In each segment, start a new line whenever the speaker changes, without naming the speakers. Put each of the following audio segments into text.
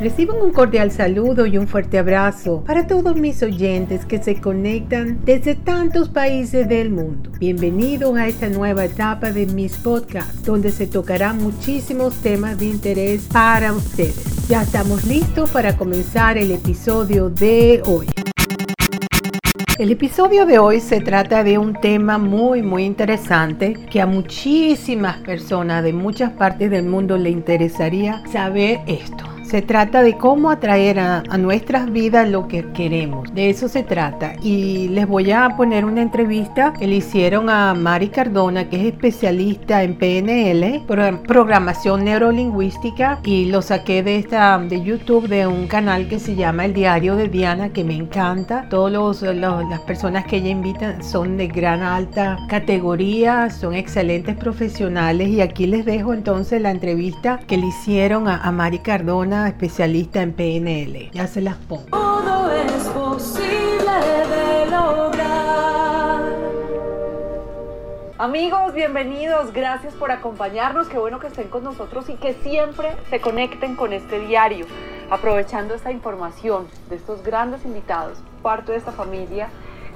Reciban un cordial saludo y un fuerte abrazo para todos mis oyentes que se conectan desde tantos países del mundo. Bienvenidos a esta nueva etapa de mis podcasts, donde se tocarán muchísimos temas de interés para ustedes. Ya estamos listos para comenzar el episodio de hoy. El episodio de hoy se trata de un tema muy muy interesante que a muchísimas personas de muchas partes del mundo le interesaría saber esto. Se trata de cómo atraer a, nuestras vidas lo que queremos. De eso se trata. Y les voy a poner una entrevista que le hicieron a Mari Cardona, que es especialista en PNL, programación neurolingüística, y lo saqué de esta de YouTube de un canal que se llama El Diario de Diana, que me encanta. Todas las personas que ella invita son de gran alta categoría, son excelentes profesionales. Y aquí les dejo entonces la entrevista que le hicieron a, a Mari Cardona especialista en PNL. Ya se las pongo.
Todo es posible de lograr. Amigos, bienvenidos, gracias por acompañarnos, qué bueno que estén con nosotros y que siempre se conecten con este diario, aprovechando esta información de estos grandes invitados, parte de esta familia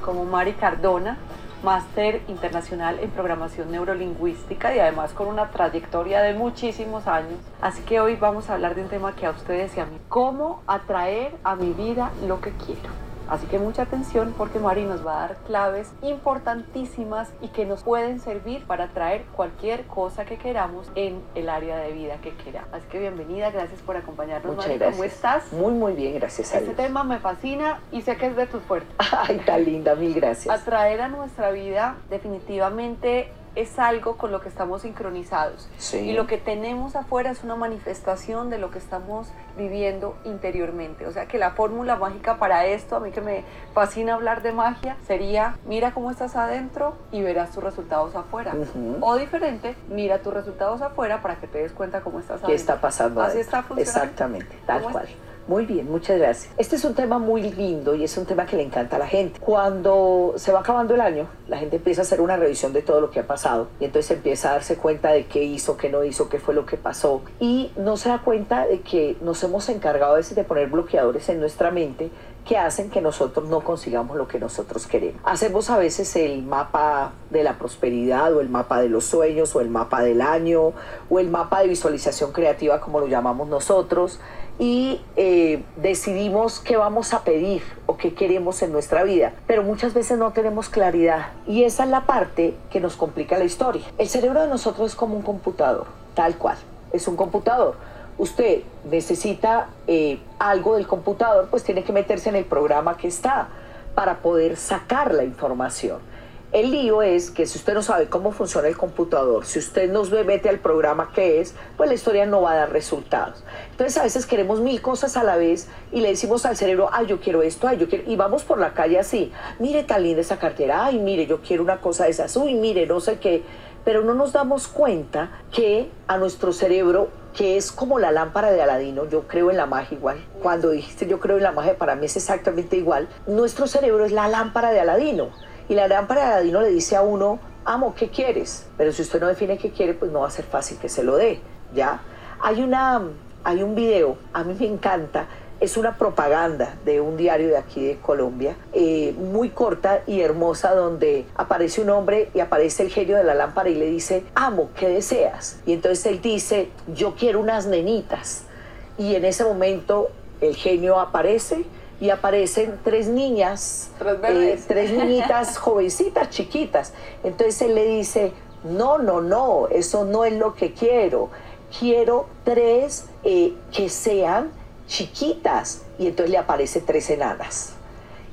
como Mari Cardona, máster internacional en programación neurolingüística y además con una trayectoria de muchísimos años. Así que hoy vamos a hablar de un tema que a ustedes y a mí, cómo atraer a mi vida lo que quiero. Así que mucha atención porque Mari nos va a dar claves importantísimas y que nos pueden servir para traer cualquier cosa que queramos en el área de vida que queramos. Así que bienvenida, gracias por acompañarnos.
Muchas gracias.
¿Cómo estás?
Muy, muy bien, gracias a
Este tema me fascina y sé que es de tus fuertes.
Ay, tan linda, mil gracias.
Atraer a nuestra vida definitivamente es algo con lo que estamos sincronizados. Y lo que tenemos afuera es una manifestación de lo que estamos viviendo interiormente. O sea que la fórmula mágica para esto, a mí que me fascina hablar de magia, sería mira cómo estás adentro y verás tus resultados afuera. O diferente, mira tus resultados afuera para que te des cuenta cómo estás adentro.
¿Qué está pasando?
Así está funcionando.
Exactamente, tal cual. Muy bien, muchas gracias. Este es un tema muy lindo y es un tema que le encanta a la gente. Cuando se va acabando el año, la gente empieza a hacer una revisión de todo lo que ha pasado y entonces empieza a darse cuenta de qué hizo, qué no hizo, qué fue lo que pasó y no se da cuenta de que nos hemos encargado a veces de poner bloqueadores en nuestra mente que hacen que nosotros no consigamos lo que nosotros queremos. Hacemos a veces el mapa de la prosperidad o el mapa de los sueños o el mapa del año o el mapa de visualización creativa como lo llamamos nosotros y eh, decidimos qué vamos a pedir o qué queremos en nuestra vida, pero muchas veces no tenemos claridad y esa es la parte que nos complica la historia. El cerebro de nosotros es como un computador, tal cual, es un computador. Usted necesita eh, algo del computador, pues tiene que meterse en el programa que está para poder sacar la información. El lío es que si usted no sabe cómo funciona el computador, si usted nos mete al programa que es, pues la historia no va a dar resultados. Entonces a veces queremos mil cosas a la vez y le decimos al cerebro, ay, yo quiero esto, ay, yo quiero, y vamos por la calle así, mire tan linda esa cartera, ay, mire, yo quiero una cosa de esas, uy, mire, no sé qué, pero no nos damos cuenta que a nuestro cerebro que es como la lámpara de Aladino, yo creo en la magia igual. Cuando dijiste yo creo en la magia, para mí es exactamente igual. Nuestro cerebro es la lámpara de Aladino. Y la lámpara de Aladino le dice a uno, amo, ¿qué quieres? Pero si usted no define qué quiere, pues no va a ser fácil que se lo dé, ¿ya? Hay, una, hay un video, a mí me encanta, es una propaganda de un diario de aquí de Colombia, eh, muy corta y hermosa, donde aparece un hombre y aparece el genio de la lámpara y le dice, amo, ¿qué deseas? Y entonces él dice, yo quiero unas nenitas. Y en ese momento el genio aparece y aparecen tres niñas,
tres,
eh, niñitas jovencitas, chiquitas. Entonces él le dice, no, no, no, eso no es lo que quiero. Quiero tres eh, que sean chiquitas. Y entonces le aparece tres enanas.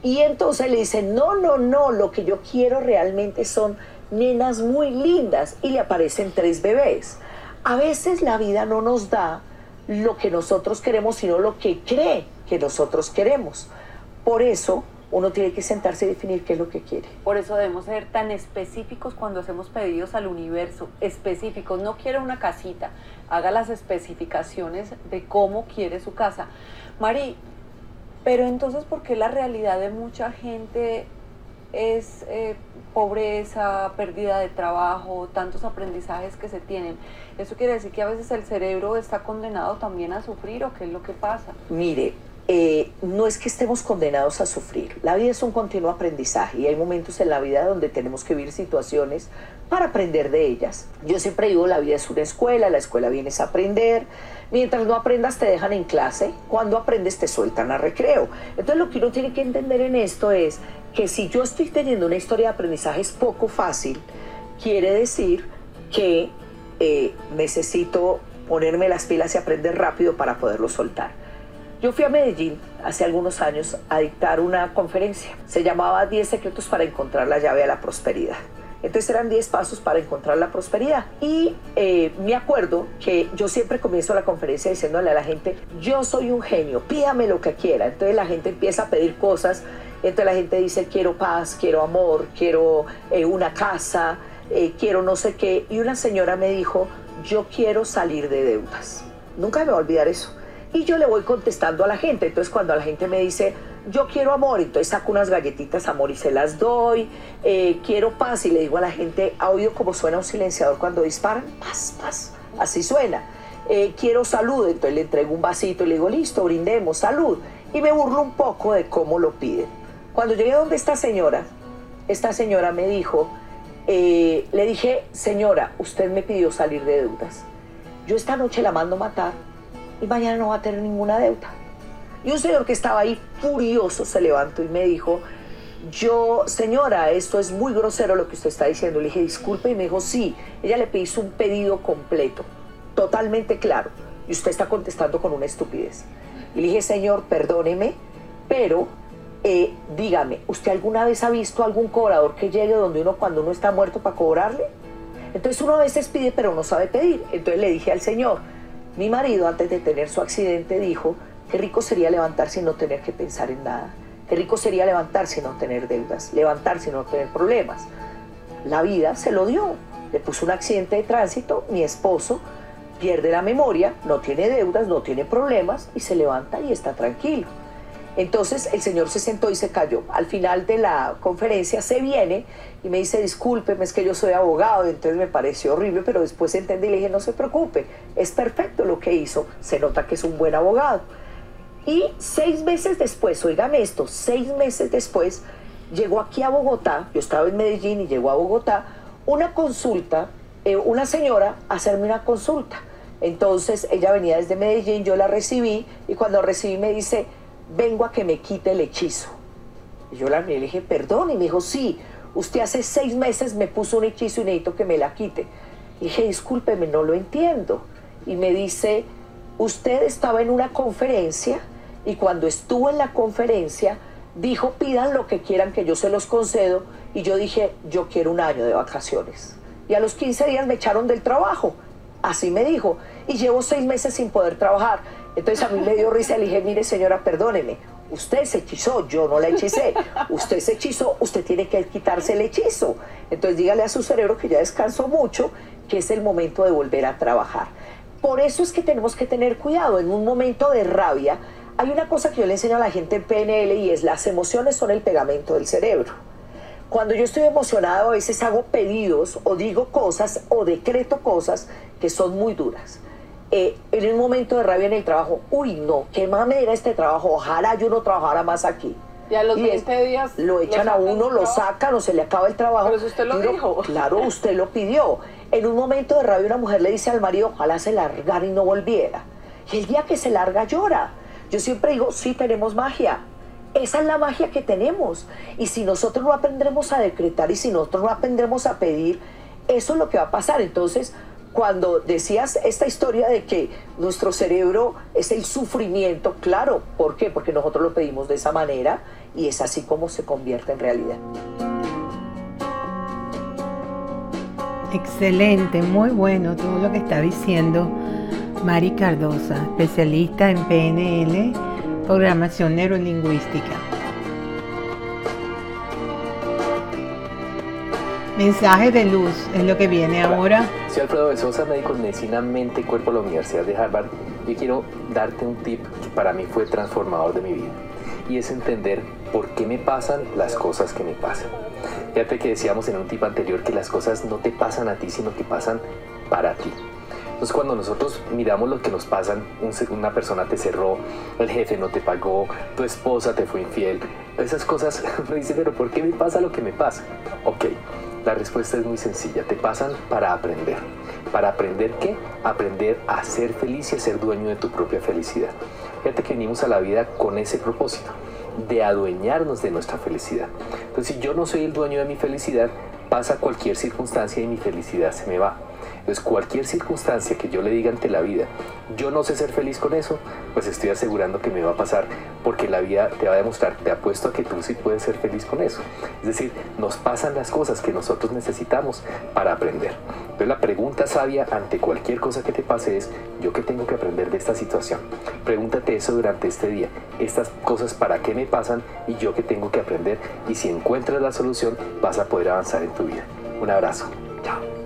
Y entonces le dice, no, no, no, lo que yo quiero realmente son nenas muy lindas. Y le aparecen tres bebés. A veces la vida no nos da lo que nosotros queremos, sino lo que cree que nosotros queremos. Por eso uno tiene que sentarse y definir qué es lo que quiere.
Por eso debemos ser tan específicos cuando hacemos pedidos al universo, específicos. No quiero una casita, haga las especificaciones de cómo quiere su casa. Mari, pero entonces, ¿por qué la realidad de mucha gente es eh, pobreza, pérdida de trabajo, tantos aprendizajes que se tienen. ¿Eso quiere decir que a veces el cerebro está condenado también a sufrir o qué es lo que pasa?
Mire, eh, no es que estemos condenados a sufrir. La vida es un continuo aprendizaje y hay momentos en la vida donde tenemos que vivir situaciones para aprender de ellas. Yo siempre digo, la vida es una escuela, la escuela vienes a aprender. Mientras no aprendas te dejan en clase, cuando aprendes te sueltan a recreo. Entonces lo que uno tiene que entender en esto es que si yo estoy teniendo una historia de aprendizaje es poco fácil, quiere decir que eh, necesito ponerme las pilas y aprender rápido para poderlo soltar. Yo fui a Medellín hace algunos años a dictar una conferencia. Se llamaba 10 secretos para encontrar la llave a la prosperidad. Entonces eran 10 pasos para encontrar la prosperidad. Y eh, me acuerdo que yo siempre comienzo la conferencia diciéndole a la gente, yo soy un genio, pídame lo que quiera. Entonces la gente empieza a pedir cosas. Entonces la gente dice, quiero paz, quiero amor, quiero eh, una casa, eh, quiero no sé qué. Y una señora me dijo, yo quiero salir de deudas. Nunca me voy a olvidar eso y yo le voy contestando a la gente. Entonces cuando la gente me dice, yo quiero amor, entonces saco unas galletitas amor y se las doy, eh, quiero paz y le digo a la gente, ¿ha oído cómo suena un silenciador cuando disparan? Paz, paz, así suena. Eh, quiero salud, entonces le entrego un vasito y le digo, listo, brindemos, salud. Y me burlo un poco de cómo lo piden. Cuando llegué donde esta señora, esta señora me dijo, eh, le dije, señora, usted me pidió salir de deudas. Yo esta noche la mando matar y mañana no va a tener ninguna deuda. Y un señor que estaba ahí furioso se levantó y me dijo, yo, señora, esto es muy grosero lo que usted está diciendo. Le dije, disculpe, y me dijo, sí, ella le pidió un pedido completo, totalmente claro, y usted está contestando con una estupidez. Y le dije, señor, perdóneme, pero eh, dígame, ¿usted alguna vez ha visto algún cobrador que llegue donde uno cuando uno está muerto para cobrarle? Entonces uno a veces pide, pero no sabe pedir. Entonces le dije al señor, mi marido, antes de tener su accidente, dijo, qué rico sería levantarse y no tener que pensar en nada. Qué rico sería levantarse y no tener deudas, levantarse y no tener problemas. La vida se lo dio. Le puso un accidente de tránsito, mi esposo pierde la memoria, no tiene deudas, no tiene problemas y se levanta y está tranquilo. Entonces el señor se sentó y se cayó. Al final de la conferencia se viene y me dice, discúlpeme, es que yo soy abogado, entonces me pareció horrible, pero después entendí y le dije, no se preocupe, es perfecto lo que hizo, se nota que es un buen abogado. Y seis meses después, oígame esto, seis meses después, llegó aquí a Bogotá, yo estaba en Medellín y llegó a Bogotá, una consulta, eh, una señora a hacerme una consulta. Entonces ella venía desde Medellín, yo la recibí y cuando recibí me dice, vengo a que me quite el hechizo. Y yo la miré y le dije, perdón, y me dijo, sí, usted hace seis meses me puso un hechizo y necesito que me la quite. Y dije, discúlpeme, no lo entiendo. Y me dice, usted estaba en una conferencia y cuando estuvo en la conferencia dijo, pidan lo que quieran que yo se los concedo. Y yo dije, yo quiero un año de vacaciones. Y a los 15 días me echaron del trabajo. Así me dijo. Y llevo seis meses sin poder trabajar. Entonces a mí me dio risa y le dije, mire señora, perdóneme, usted se hechizó, yo no la hechicé. Usted se hechizó, usted tiene que quitarse el hechizo. Entonces dígale a su cerebro que ya descansó mucho, que es el momento de volver a trabajar. Por eso es que tenemos que tener cuidado. En un momento de rabia, hay una cosa que yo le enseño a la gente en PNL y es las emociones son el pegamento del cerebro. Cuando yo estoy emocionado a veces hago pedidos o digo cosas o decreto cosas que son muy duras. Eh, en un momento de rabia en el trabajo, uy, no, qué mamera este trabajo, ojalá yo no trabajara más aquí.
Y a los 20 días
lo echan a uno, lo sacan o se le acaba el trabajo.
Pero eso usted lo dijo.
Claro, usted lo pidió. En un momento de rabia una mujer le dice al marido, ojalá se largara y no volviera. Y el día que se larga llora. Yo siempre digo, sí tenemos magia. Esa es la magia que tenemos. Y si nosotros no aprendremos a decretar y si nosotros no aprendremos a pedir, eso es lo que va a pasar. Entonces, cuando decías esta historia de que nuestro cerebro es el sufrimiento, claro, ¿por qué? Porque nosotros lo pedimos de esa manera y es así como se convierte en realidad.
Excelente, muy bueno todo lo que está diciendo Mari Cardosa, especialista en PNL, programación neurolingüística. Mensaje de luz es lo que viene ahora.
Soy Alfredo de Sosa, médico en medicina, mente y cuerpo de la Universidad de Harvard. Yo quiero darte un tip que para mí fue transformador de mi vida. y es entender por qué me pasan las cosas que me pasan. Fíjate que decíamos en un tipo anterior que las cosas no te pasan a ti, sino que pasan para ti. Entonces cuando nosotros miramos lo que nos pasan, una persona te cerró, el jefe no te pagó, tu esposa te fue infiel, esas cosas, me dice, pero ¿por qué me pasa lo que me pasa? Ok, la respuesta es muy sencilla, te pasan para aprender. ¿Para aprender qué? Aprender a ser feliz y a ser dueño de tu propia felicidad. Fíjate que venimos a la vida con ese propósito, de adueñarnos de nuestra felicidad. Entonces, si yo no soy el dueño de mi felicidad, pasa cualquier circunstancia y mi felicidad se me va. Entonces, cualquier circunstancia que yo le diga ante la vida, yo no sé ser feliz con eso, pues estoy asegurando que me va a pasar porque la vida te va a demostrar, te apuesto a que tú sí puedes ser feliz con eso. Es decir, nos pasan las cosas que nosotros necesitamos para aprender. Entonces, la pregunta sabia ante cualquier cosa que te pase es, ¿yo qué tengo que aprender de esta situación? Pregúntate eso durante este día. Estas cosas para qué me pasan y yo qué tengo que aprender. Y si encuentras la solución, vas a poder avanzar en tu vida. Un abrazo. Chao.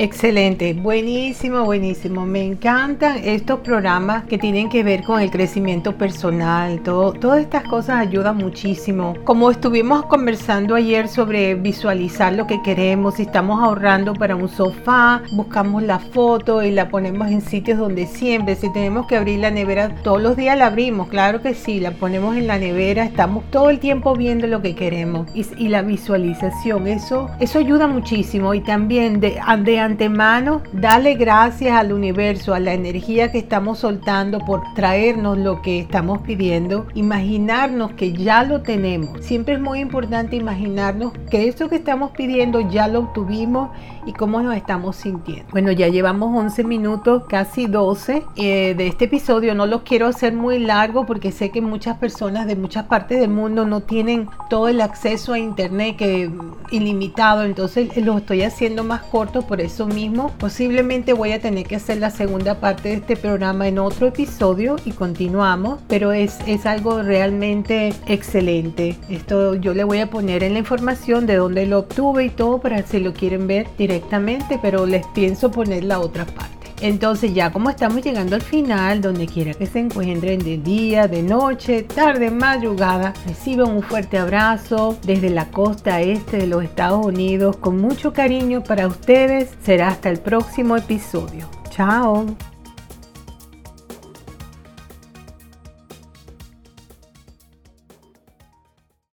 Excelente, buenísimo, buenísimo. Me encantan estos programas que tienen que ver con el crecimiento personal. Todo, todas estas cosas ayudan muchísimo. Como estuvimos conversando ayer sobre visualizar lo que queremos, si estamos ahorrando para un sofá, buscamos la foto y la ponemos en sitios donde siempre, si tenemos que abrir la nevera, todos los días la abrimos, claro que sí, la ponemos en la nevera, estamos todo el tiempo viendo lo que queremos y, y la visualización, eso, eso ayuda muchísimo y también de, de antemano, dale gracias al universo, a la energía que estamos soltando por traernos lo que estamos pidiendo, imaginarnos que ya lo tenemos. Siempre es muy importante imaginarnos que eso que estamos pidiendo ya lo obtuvimos y cómo nos estamos sintiendo. Bueno, ya llevamos 11 minutos, casi 12 eh, de este episodio. No lo quiero hacer muy largo porque sé que muchas personas de muchas partes del mundo no tienen todo el acceso a internet que ilimitado, entonces lo estoy haciendo más corto por mismo. Posiblemente voy a tener que hacer la segunda parte de este programa en otro episodio y continuamos, pero es, es algo realmente excelente. Esto yo le voy a poner en la información de dónde lo obtuve y todo para si lo quieren ver directamente, pero les pienso poner la otra parte. Entonces ya como estamos llegando al final, donde quiera que se encuentren, de día, de noche, tarde, madrugada, reciban un fuerte abrazo desde la costa este de los Estados Unidos con mucho cariño para ustedes. Será hasta el próximo episodio. Chao.